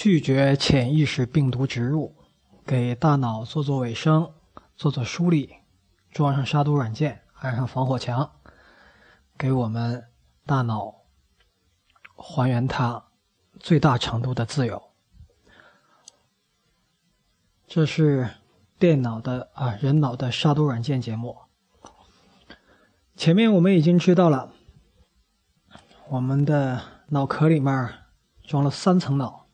拒绝潜意识病毒植入，给大脑做做卫生，做做梳理，装上杀毒软件，安上防火墙，给我们大脑还原它最大程度的自由。这是电脑的啊，人脑的杀毒软件节目。前面我们已经知道了，我们的脑壳里面装了三层脑。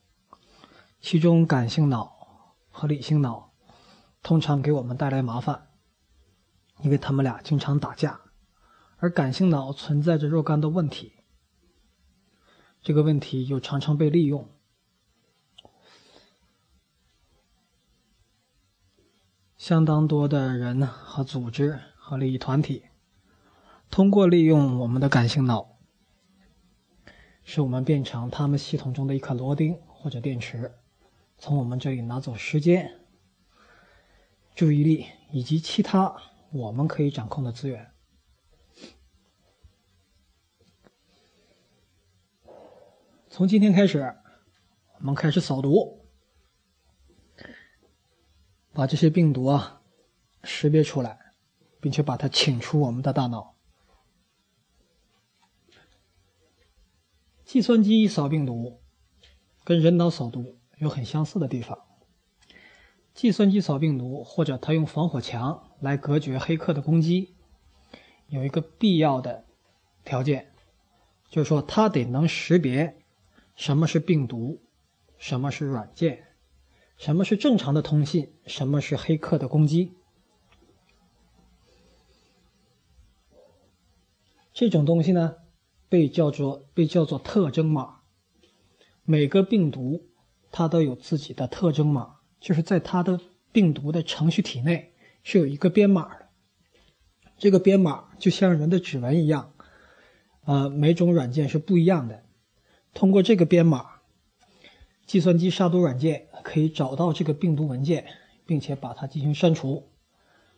其中，感性脑和理性脑通常给我们带来麻烦，因为他们俩经常打架，而感性脑存在着若干的问题。这个问题又常常被利用。相当多的人和组织和利益团体，通过利用我们的感性脑，使我们变成他们系统中的一颗螺钉或者电池。从我们这里拿走时间、注意力以及其他我们可以掌控的资源。从今天开始，我们开始扫毒，把这些病毒啊识别出来，并且把它请出我们的大脑。计算机扫病毒跟人脑扫毒。有很相似的地方。计算机扫病毒，或者它用防火墙来隔绝黑客的攻击，有一个必要的条件，就是说它得能识别什么是病毒，什么是软件，什么是正常的通信，什么是黑客的攻击。这种东西呢，被叫做被叫做特征码。每个病毒。它都有自己的特征码，就是在它的病毒的程序体内是有一个编码的。这个编码就像人的指纹一样，呃，每种软件是不一样的。通过这个编码，计算机杀毒软件可以找到这个病毒文件，并且把它进行删除，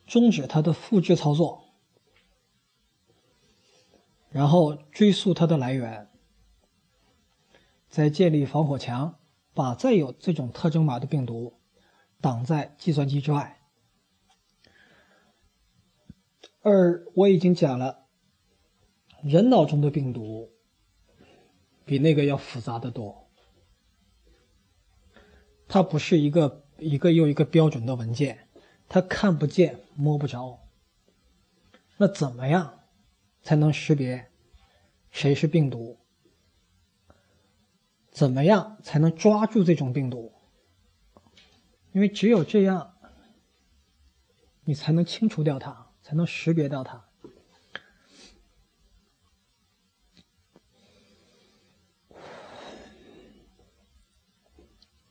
终止它的复制操作，然后追溯它的来源，再建立防火墙。把再有这种特征码的病毒挡在计算机之外，而我已经讲了，人脑中的病毒比那个要复杂的多，它不是一个一个又一个标准的文件，它看不见摸不着。那怎么样才能识别谁是病毒？怎么样才能抓住这种病毒？因为只有这样，你才能清除掉它，才能识别到它。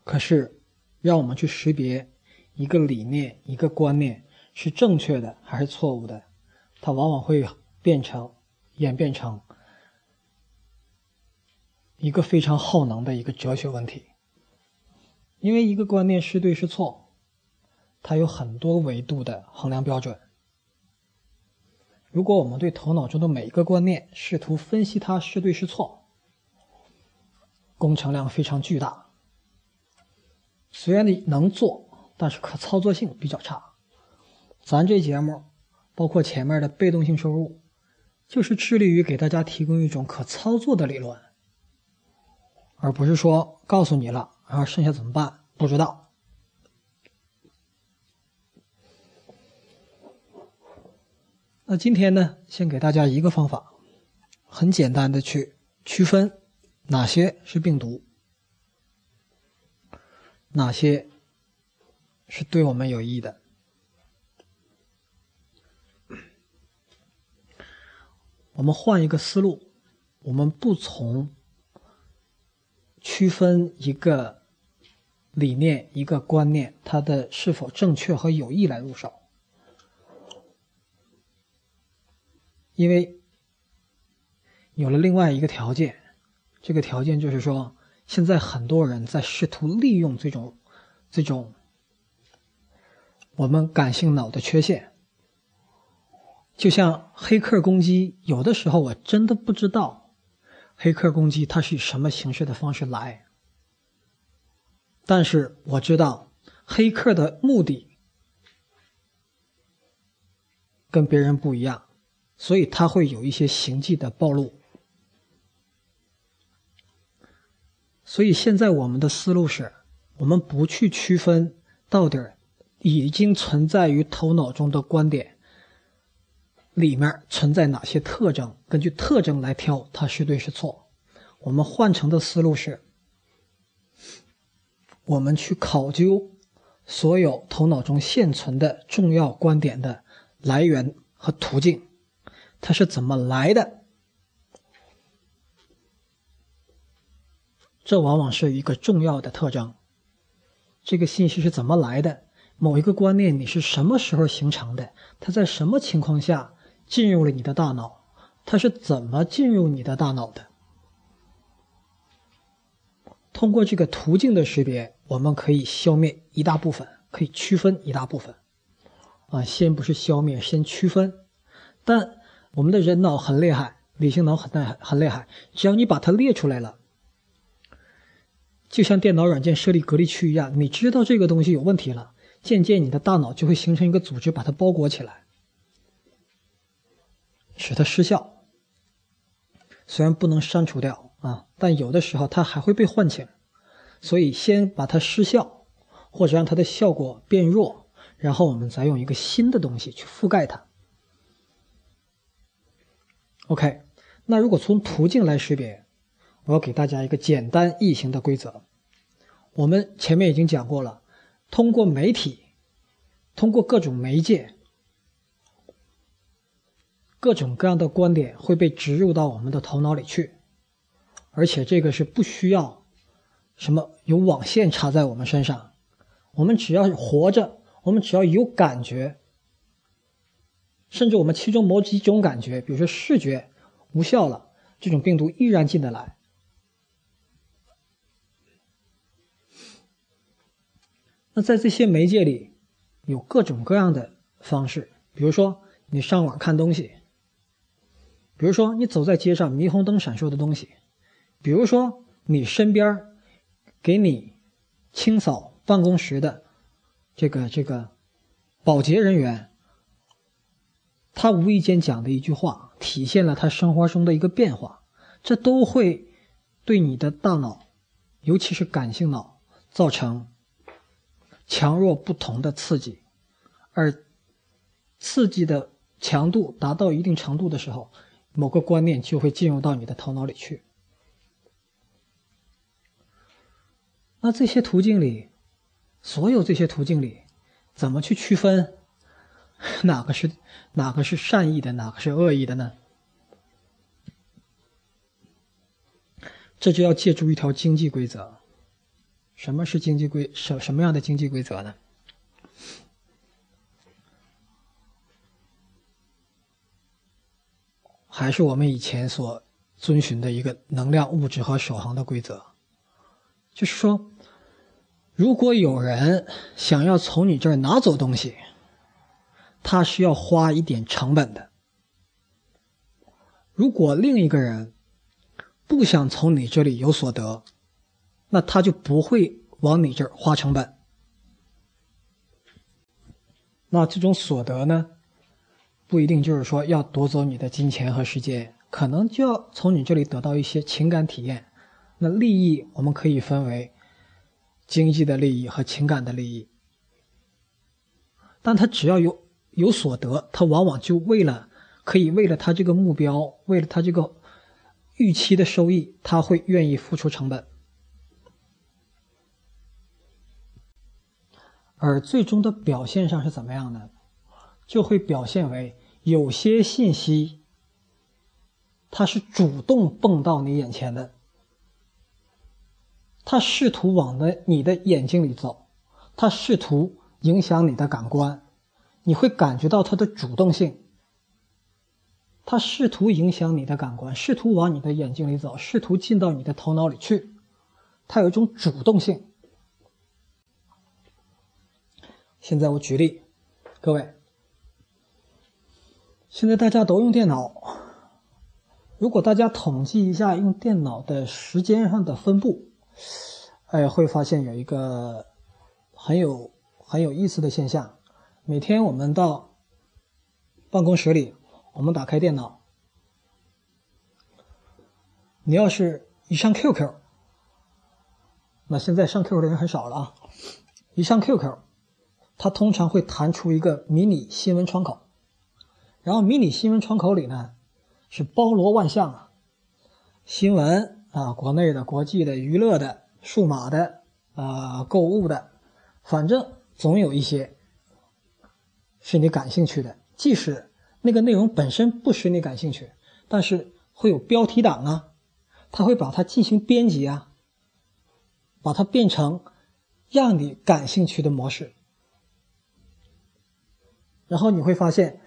可是，让我们去识别一个理念、一个观念是正确的还是错误的，它往往会变成、演变成。一个非常耗能的一个哲学问题，因为一个观念是对是错，它有很多维度的衡量标准。如果我们对头脑中的每一个观念试图分析它是对是错，工程量非常巨大。虽然你能做，但是可操作性比较差。咱这节目，包括前面的被动性收入，就是致力于给大家提供一种可操作的理论。而不是说告诉你了，然后剩下怎么办？不知道。那今天呢，先给大家一个方法，很简单的去区分哪些是病毒，哪些是对我们有益的。我们换一个思路，我们不从。区分一个理念、一个观念，它的是否正确和有益来入手，因为有了另外一个条件，这个条件就是说，现在很多人在试图利用这种这种我们感性脑的缺陷，就像黑客攻击，有的时候我真的不知道。黑客攻击它是以什么形式的方式来？但是我知道黑客的目的跟别人不一样，所以他会有一些行迹的暴露。所以现在我们的思路是，我们不去区分到底已经存在于头脑中的观点里面存在哪些特征，根据特征来挑它是对是错。我们换成的思路是。我们去考究所有头脑中现存的重要观点的来源和途径，它是怎么来的？这往往是一个重要的特征。这个信息是怎么来的？某一个观念你是什么时候形成的？它在什么情况下进入了你的大脑？它是怎么进入你的大脑的？通过这个途径的识别。我们可以消灭一大部分，可以区分一大部分，啊，先不是消灭，先区分。但我们的人脑很厉害，理性脑很厉害，很厉害。只要你把它列出来了，就像电脑软件设立隔离区一样，你知道这个东西有问题了，渐渐你的大脑就会形成一个组织，把它包裹起来，使它失效。虽然不能删除掉啊，但有的时候它还会被唤醒。所以，先把它失效，或者让它的效果变弱，然后我们再用一个新的东西去覆盖它。OK，那如果从途径来识别，我要给大家一个简单易行的规则。我们前面已经讲过了，通过媒体，通过各种媒介，各种各样的观点会被植入到我们的头脑里去，而且这个是不需要。什么有网线插在我们身上？我们只要活着，我们只要有感觉，甚至我们其中某几种感觉，比如说视觉无效了，这种病毒依然进得来。那在这些媒介里，有各种各样的方式，比如说你上网看东西，比如说你走在街上霓虹灯闪烁的东西，比如说你身边给你清扫办公室的这个这个保洁人员，他无意间讲的一句话，体现了他生活中的一个变化，这都会对你的大脑，尤其是感性脑造成强弱不同的刺激，而刺激的强度达到一定程度的时候，某个观念就会进入到你的头脑里去。那这些途径里，所有这些途径里，怎么去区分哪个是哪个是善意的，哪个是恶意的呢？这就要借助一条经济规则。什么是经济规什什么样的经济规则呢？还是我们以前所遵循的一个能量、物质和守恒的规则，就是说。如果有人想要从你这儿拿走东西，他是要花一点成本的。如果另一个人不想从你这里有所得，那他就不会往你这儿花成本。那这种所得呢，不一定就是说要夺走你的金钱和时间，可能就要从你这里得到一些情感体验。那利益我们可以分为。经济的利益和情感的利益，但他只要有有所得，他往往就为了可以为了他这个目标，为了他这个预期的收益，他会愿意付出成本。而最终的表现上是怎么样呢？就会表现为有些信息，它是主动蹦到你眼前的。他试图往的你的眼睛里走，他试图影响你的感官，你会感觉到他的主动性。他试图影响你的感官，试图往你的眼睛里走，试图进到你的头脑里去，他有一种主动性。现在我举例，各位，现在大家都用电脑，如果大家统计一下用电脑的时间上的分布。哎，会发现有一个很有很有意思的现象。每天我们到办公室里，我们打开电脑，你要是一上 QQ，那现在上 QQ 的人很少了啊。一上 QQ，它通常会弹出一个迷你新闻窗口，然后迷你新闻窗口里呢是包罗万象啊，新闻啊，国内的、国际的、娱乐的、数码的啊、购物的，反正总有一些。是你感兴趣的，即使那个内容本身不使你感兴趣，但是会有标题党啊，他会把它进行编辑啊，把它变成让你感兴趣的模式，然后你会发现，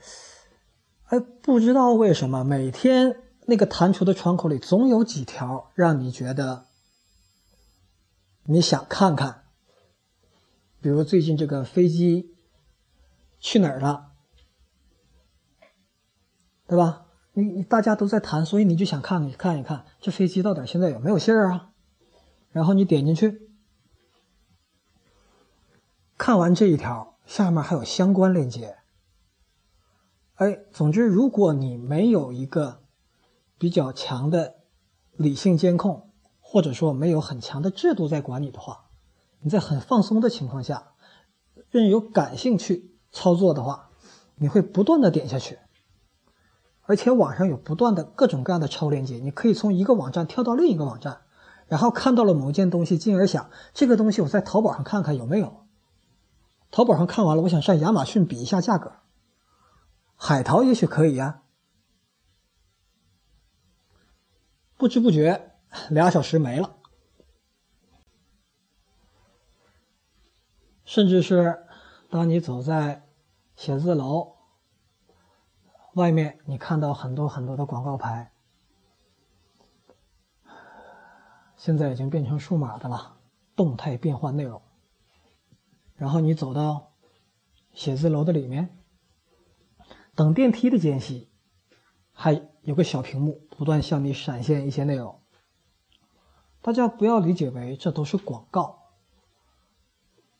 哎，不知道为什么每天那个弹出的窗口里总有几条让你觉得你想看看，比如最近这个飞机。去哪儿了？对吧？你你大家都在谈，所以你就想看看看一看这飞机到底现在有没有信儿啊？然后你点进去，看完这一条，下面还有相关链接。哎，总之，如果你没有一个比较强的理性监控，或者说没有很强的制度在管理的话，你在很放松的情况下，任由感兴趣。操作的话，你会不断的点下去，而且网上有不断的各种各样的超链接，你可以从一个网站跳到另一个网站，然后看到了某件东西，进而想这个东西我在淘宝上看看有没有。淘宝上看完了，我想上亚马逊比一下价格，海淘也许可以呀。不知不觉俩小时没了，甚至是。当你走在写字楼外面，你看到很多很多的广告牌，现在已经变成数码的了，动态变换内容。然后你走到写字楼的里面，等电梯的间隙，还有个小屏幕不断向你闪现一些内容。大家不要理解为这都是广告，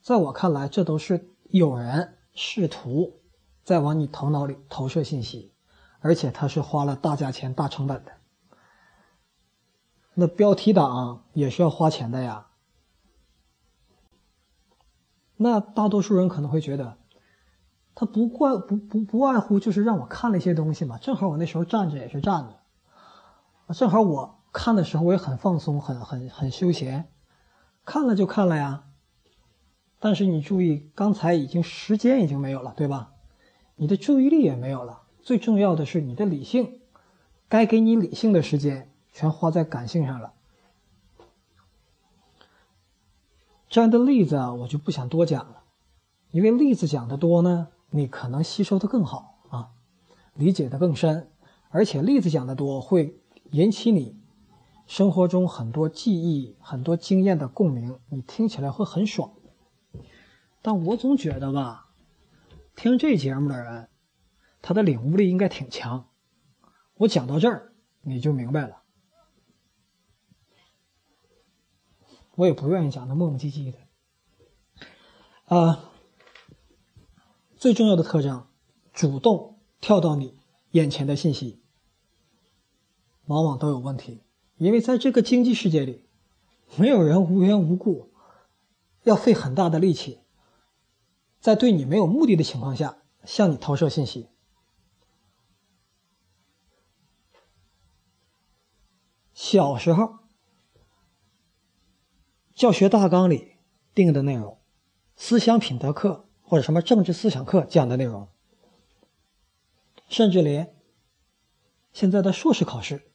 在我看来，这都是。有人试图在往你头脑里投射信息，而且他是花了大价钱、大成本的。那标题党也是要花钱的呀。那大多数人可能会觉得，他不怪不不不外乎就是让我看了一些东西嘛。正好我那时候站着也是站着，正好我看的时候我也很放松、很很很休闲，看了就看了呀。但是你注意，刚才已经时间已经没有了，对吧？你的注意力也没有了。最重要的是你的理性，该给你理性的时间全花在感性上了。这样的例子啊，我就不想多讲了，因为例子讲的多呢，你可能吸收的更好啊，理解的更深，而且例子讲的多会引起你生活中很多记忆、很多经验的共鸣，你听起来会很爽。但我总觉得吧，听这节目的人，他的领悟力应该挺强。我讲到这儿，你就明白了。我也不愿意讲的磨磨唧唧的。啊，最重要的特征，主动跳到你眼前的信息，往往都有问题，因为在这个经济世界里，没有人无缘无故要费很大的力气。在对你没有目的的情况下向你投射信息。小时候教学大纲里定的内容，思想品德课或者什么政治思想课讲的内容，甚至连现在的硕士考试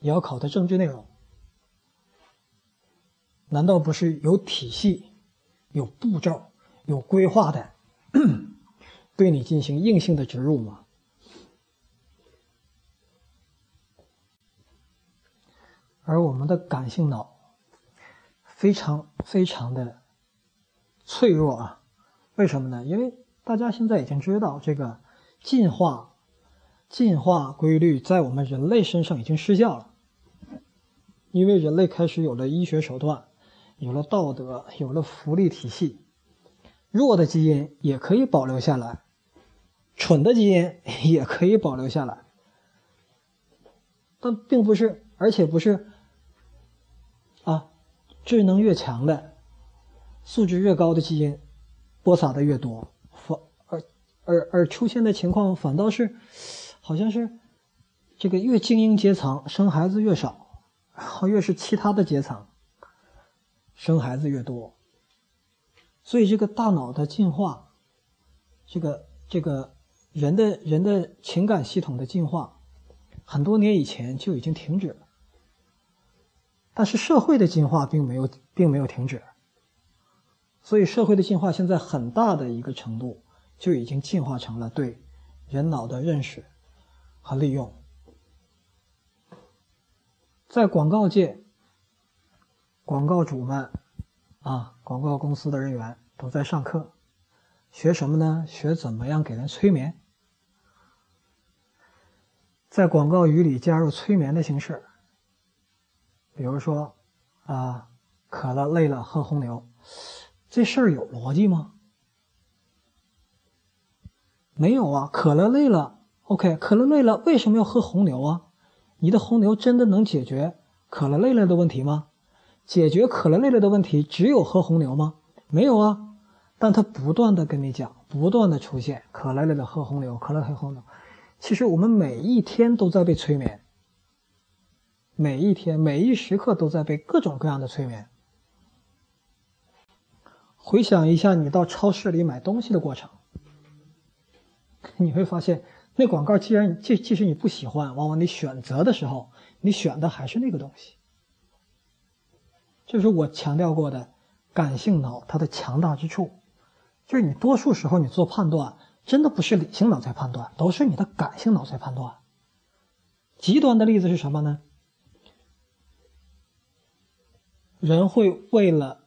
也要考的政治内容，难道不是有体系、有步骤？有规划的对你进行硬性的植入吗？而我们的感性脑非常非常的脆弱啊！为什么呢？因为大家现在已经知道，这个进化进化规律在我们人类身上已经失效了，因为人类开始有了医学手段，有了道德，有了福利体系，弱的基因也可以保留下来，蠢的基因 也可以保留下来。但并不是，而且不是啊，智能越强的、素质越高的基因播撒的越多，反而而而出现的情况反倒是，好像是这个越精英阶层生孩子越少，然后越是其他的阶层生孩子越多。所以这个大脑的进化，这个这个人的人的情感系统的进化。很多年以前就已经停止了，但是社会的进化并没有并没有停止，所以社会的进化现在很大的一个程度就已经进化成了对人脑的认识和利用。在广告界，广告主们啊，广告公司的人员都在上课，学什么呢？学怎么样给人催眠。在广告语里加入催眠的形式，比如说，啊，渴了累了喝红牛，这事儿有逻辑吗？没有啊，渴了累了，OK，渴了累了，为什么要喝红牛啊？你的红牛真的能解决渴了累了的问题吗？解决渴了累了的问题只有喝红牛吗？没有啊，但他不断的跟你讲，不断的出现渴了累了喝红牛，渴了喝红牛。其实我们每一天都在被催眠，每一天每一时刻都在被各种各样的催眠。回想一下你到超市里买东西的过程，你会发现那广告既然即即使你不喜欢，往往你选择的时候，你选的还是那个东西。这是我强调过的感性脑它的强大之处，就是你多数时候你做判断。真的不是理性脑在判断，都是你的感性脑在判断。极端的例子是什么呢？人会为了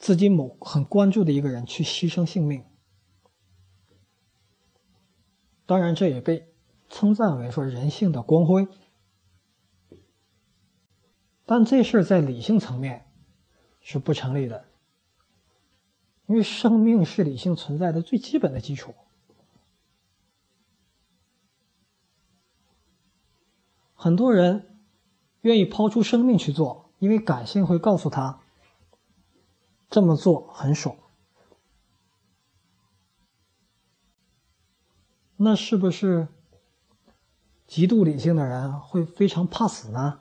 自己某很关注的一个人去牺牲性命，当然这也被称赞为说人性的光辉。但这事儿在理性层面是不成立的。因为生命是理性存在的最基本的基础。很多人愿意抛出生命去做，因为感性会告诉他这么做很爽。那是不是极度理性的人会非常怕死呢？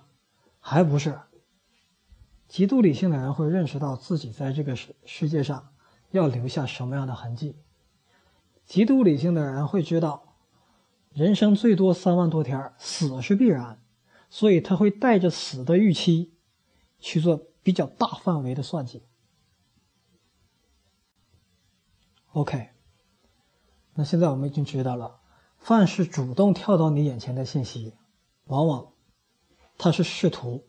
还不是。极度理性的人会认识到自己在这个世世界上。要留下什么样的痕迹？极度理性的人会知道，人生最多三万多天，死是必然，所以他会带着死的预期去做比较大范围的算计。OK，那现在我们已经知道了，凡是主动跳到你眼前的信息，往往他是试图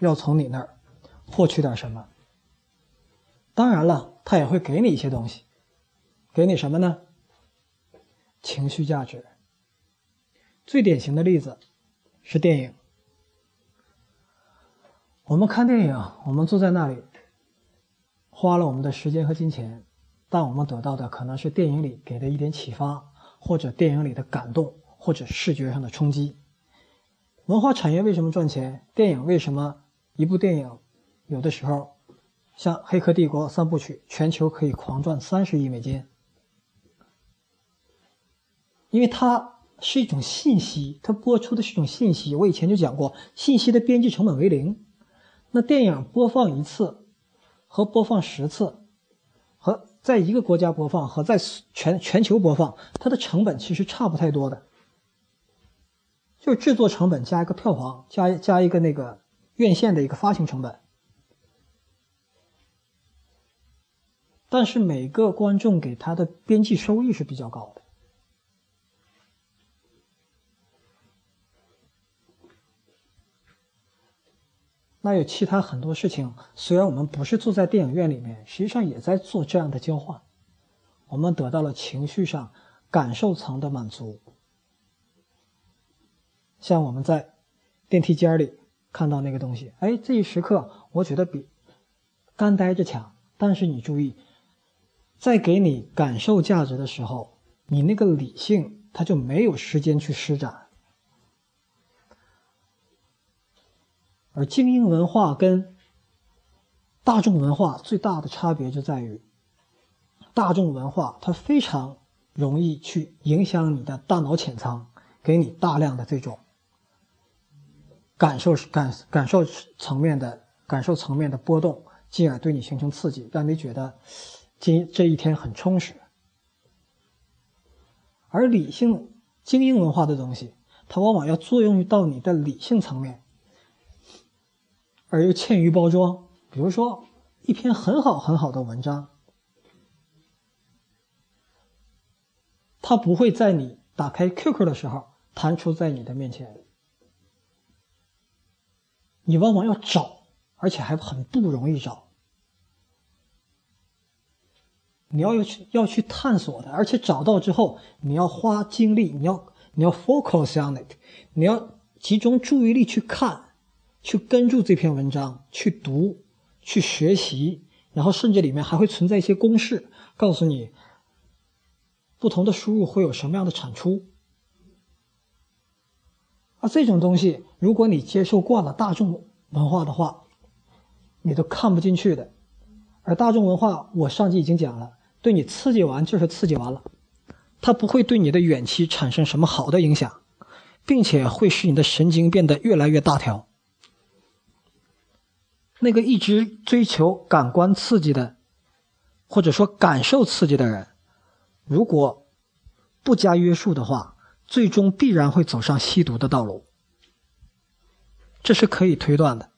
要从你那儿获取点什么。当然了。他也会给你一些东西，给你什么呢？情绪价值。最典型的例子是电影。我们看电影，我们坐在那里，花了我们的时间和金钱，但我们得到的可能是电影里给的一点启发，或者电影里的感动，或者视觉上的冲击。文化产业为什么赚钱？电影为什么一部电影有的时候？像《黑客帝国》三部曲，全球可以狂赚三十亿美金，因为它是一种信息，它播出的是一种信息。我以前就讲过，信息的边际成本为零。那电影播放一次和播放十次，和在一个国家播放和在全全球播放，它的成本其实差不太多的，就制作成本加一个票房，加加一个那个院线的一个发行成本。但是每个观众给他的边际收益是比较高的。那有其他很多事情，虽然我们不是坐在电影院里面，实际上也在做这样的交换。我们得到了情绪上、感受层的满足。像我们在电梯间里看到那个东西，哎，这一时刻我觉得比干呆着强。但是你注意，在给你感受价值的时候，你那个理性它就没有时间去施展。而精英文化跟大众文化最大的差别就在于，大众文化它非常容易去影响你的大脑浅层，给你大量的这种感受感感受层面的感受层面的波动。进而对你形成刺激，让你觉得今这一天很充实。而理性精英文化的东西，它往往要作用于到你的理性层面，而又欠于包装。比如说，一篇很好很好的文章，它不会在你打开 QQ 的时候弹出在你的面前，你往往要找，而且还很不容易找。你要要去要去探索的，而且找到之后，你要花精力，你要你要 focus on it，你要集中注意力去看，去跟住这篇文章，去读，去学习，然后甚至里面还会存在一些公式，告诉你不同的输入会有什么样的产出。而这种东西，如果你接受惯了大众文化的话，你都看不进去的。而大众文化，我上集已经讲了。对你刺激完就是刺激完了，它不会对你的远期产生什么好的影响，并且会使你的神经变得越来越大条。那个一直追求感官刺激的，或者说感受刺激的人，如果不加约束的话，最终必然会走上吸毒的道路。这是可以推断的，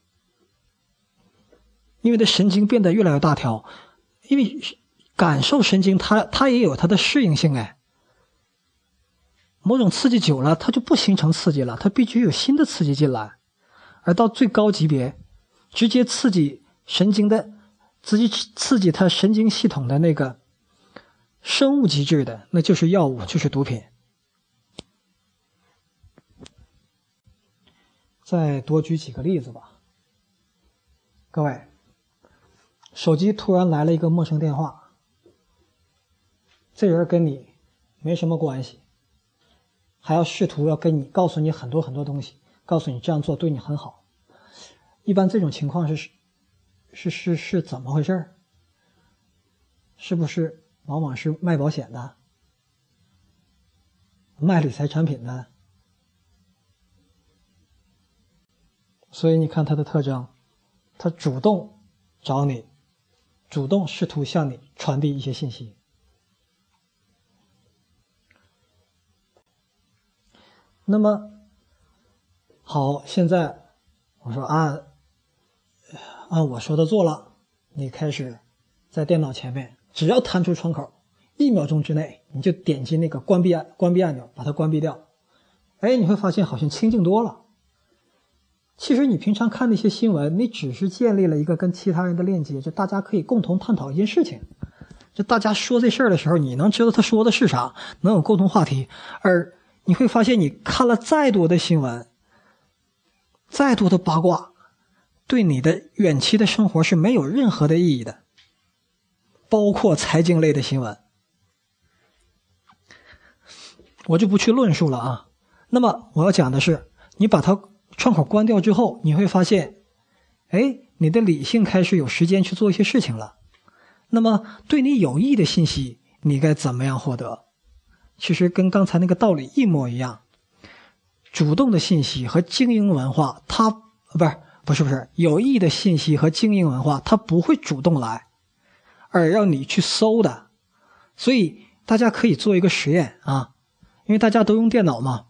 因为的神经变得越来越大条，因为。感受神经，它它也有它的适应性哎。某种刺激久了，它就不形成刺激了，它必须有新的刺激进来。而到最高级别，直接刺激神经的，直接刺激他神经系统的那个生物机制的，那就是药物，就是毒品。再多举几个例子吧，各位，手机突然来了一个陌生电话。这人跟你没什么关系，还要试图要跟你告诉你很多很多东西，告诉你这样做对你很好。一般这种情况是是是是怎么回事儿是不是往往是卖保险的、卖理财产品的？所以你看他的特征，他主动找你，主动试图向你传递一些信息。那么，好，现在我说按按我说的做了，你开始在电脑前面，只要弹出窗口，一秒钟之内你就点击那个关闭按关闭按钮，把它关闭掉。哎，你会发现好像清静多了。其实你平常看那些新闻，你只是建立了一个跟其他人的链接，就大家可以共同探讨一件事情。就大家说这事儿的时候，你能知道他说的是啥，能有共同话题，而。你会发现，你看了再多的新闻，再多的八卦，对你的远期的生活是没有任何的意义的，包括财经类的新闻，我就不去论述了啊。那么我要讲的是，你把它窗口关掉之后，你会发现，哎，你的理性开始有时间去做一些事情了。那么对你有益的信息，你该怎么样获得？其实跟刚才那个道理一模一样，主动的信息和精英文化，它不是不是不是有益的信息和精英文化，它不会主动来，而让你去搜的。所以大家可以做一个实验啊，因为大家都用电脑嘛，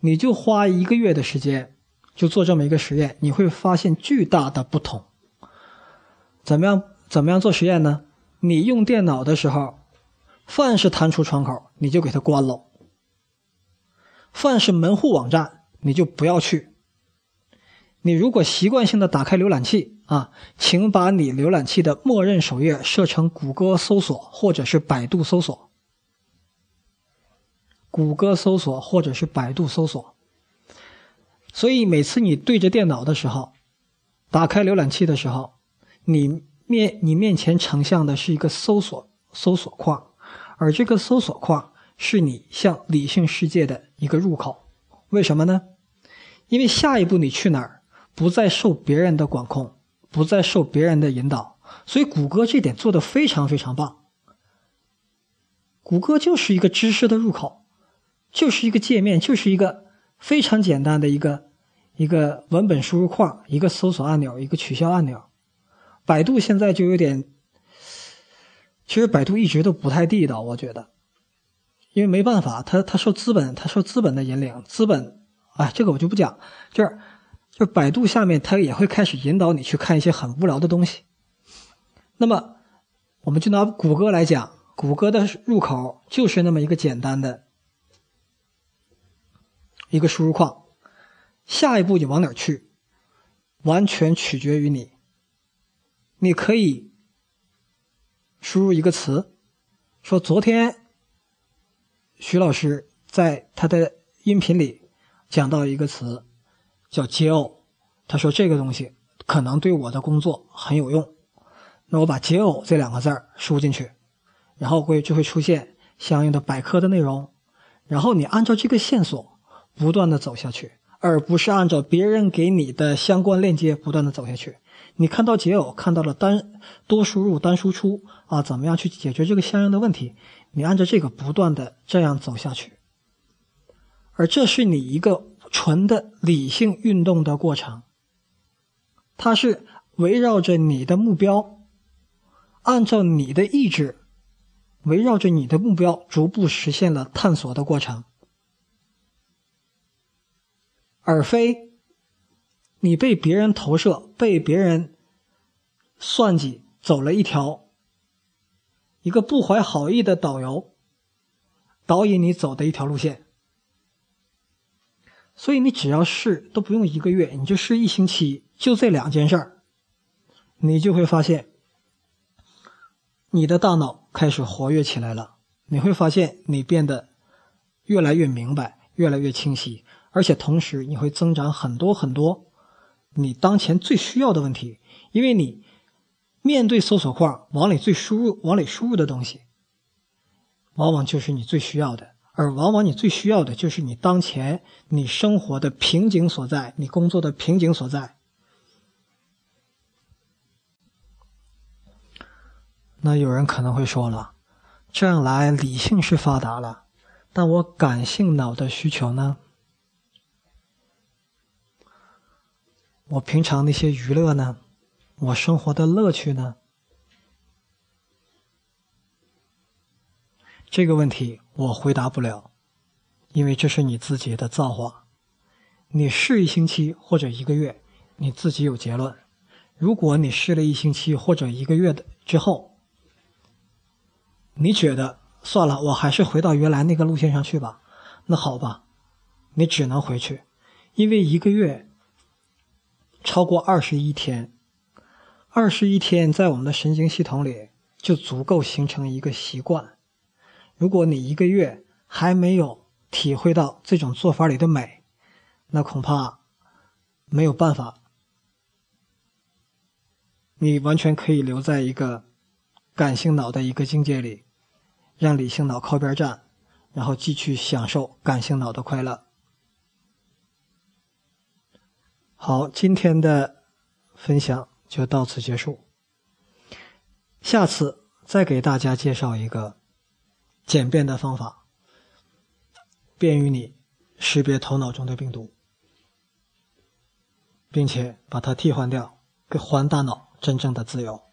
你就花一个月的时间就做这么一个实验，你会发现巨大的不同。怎么样？怎么样做实验呢？你用电脑的时候。凡是弹出窗口，你就给它关了；凡是门户网站，你就不要去。你如果习惯性的打开浏览器啊，请把你浏览器的默认首页设成谷歌搜索或者是百度搜索。谷歌搜索或者是百度搜索。所以每次你对着电脑的时候，打开浏览器的时候，你面你面前呈现的是一个搜索搜索框，而这个搜索框是你向理性世界的一个入口。为什么呢？因为下一步你去哪儿，不再受别人的管控，不再受别人的引导，所以谷歌这点做的非常非常棒。谷歌就是一个知识的入口，就是一个界面，就是一个非常简单的一个一个文本输入框，一个搜索按钮，一个取消按钮。百度现在就有点，其实百度一直都不太地道，我觉得，因为没办法，它它受资本，它受资本的引领，资本，哎，这个我就不讲，就是就百度下面它也会开始引导你去看一些很无聊的东西。那么，我们就拿谷歌来讲。谷歌的入口就是那么一个简单的一个输入框，下一步你往哪儿去，完全取决于你。你可以输入一个词，说昨天徐老师在他的音频里讲到一个词叫“解耦”，他说这个东西可能对我的工作很有用，那我把“解耦”这两个字儿输进去。然后会就会出现相应的百科的内容，然后你按照这个线索不断的走下去，而不是按照别人给你的相关链接不断的走下去。你看到解耦，看到了单多输入单输出啊，怎么样去解决这个相应的问题？你按照这个不断的这样走下去，而这是你一个纯的理性运动的过程，它是围绕着你的目标，按照你的意志。围绕着你的目标，逐步实现了探索的过程，而非你被别人投射、被别人算计，走了一条一个不怀好意的导游导引你走的一条路线。所以你只要试都不用一个月，你就试一星期，就这两件事儿，你就会发现。你的大脑开始活跃起来了，你会发现你变得越来越明白，越来越清晰，而且同时你会增长很多很多你当前最需要的问题，因为你面对搜索框往里最输入往里输入的东西，往往就是你最需要的，而往往你最需要的就是你当前你生活的瓶颈所在，你工作的瓶颈所在。那有人可能会说了，这样来理性是发达了，但我感性脑的需求呢？我平常那些娱乐呢？我生活的乐趣呢？这个问题我回答不了，因为这是你自己的造化。你试一星期或者一个月，你自己有结论。如果你试了一星期或者一个月的之后，你觉得算了，我还是回到原来那个路线上去吧。那好吧，你只能回去，因为一个月超过二十一天，二十一天在我们的神经系统里就足够形成一个习惯。如果你一个月还没有体会到这种做法里的美，那恐怕没有办法，你完全可以留在一个。感性脑的一个境界里，让理性脑靠边站，然后继续享受感性脑的快乐。好，今天的分享就到此结束。下次再给大家介绍一个简便的方法，便于你识别头脑中的病毒，并且把它替换掉，给还大脑真正的自由。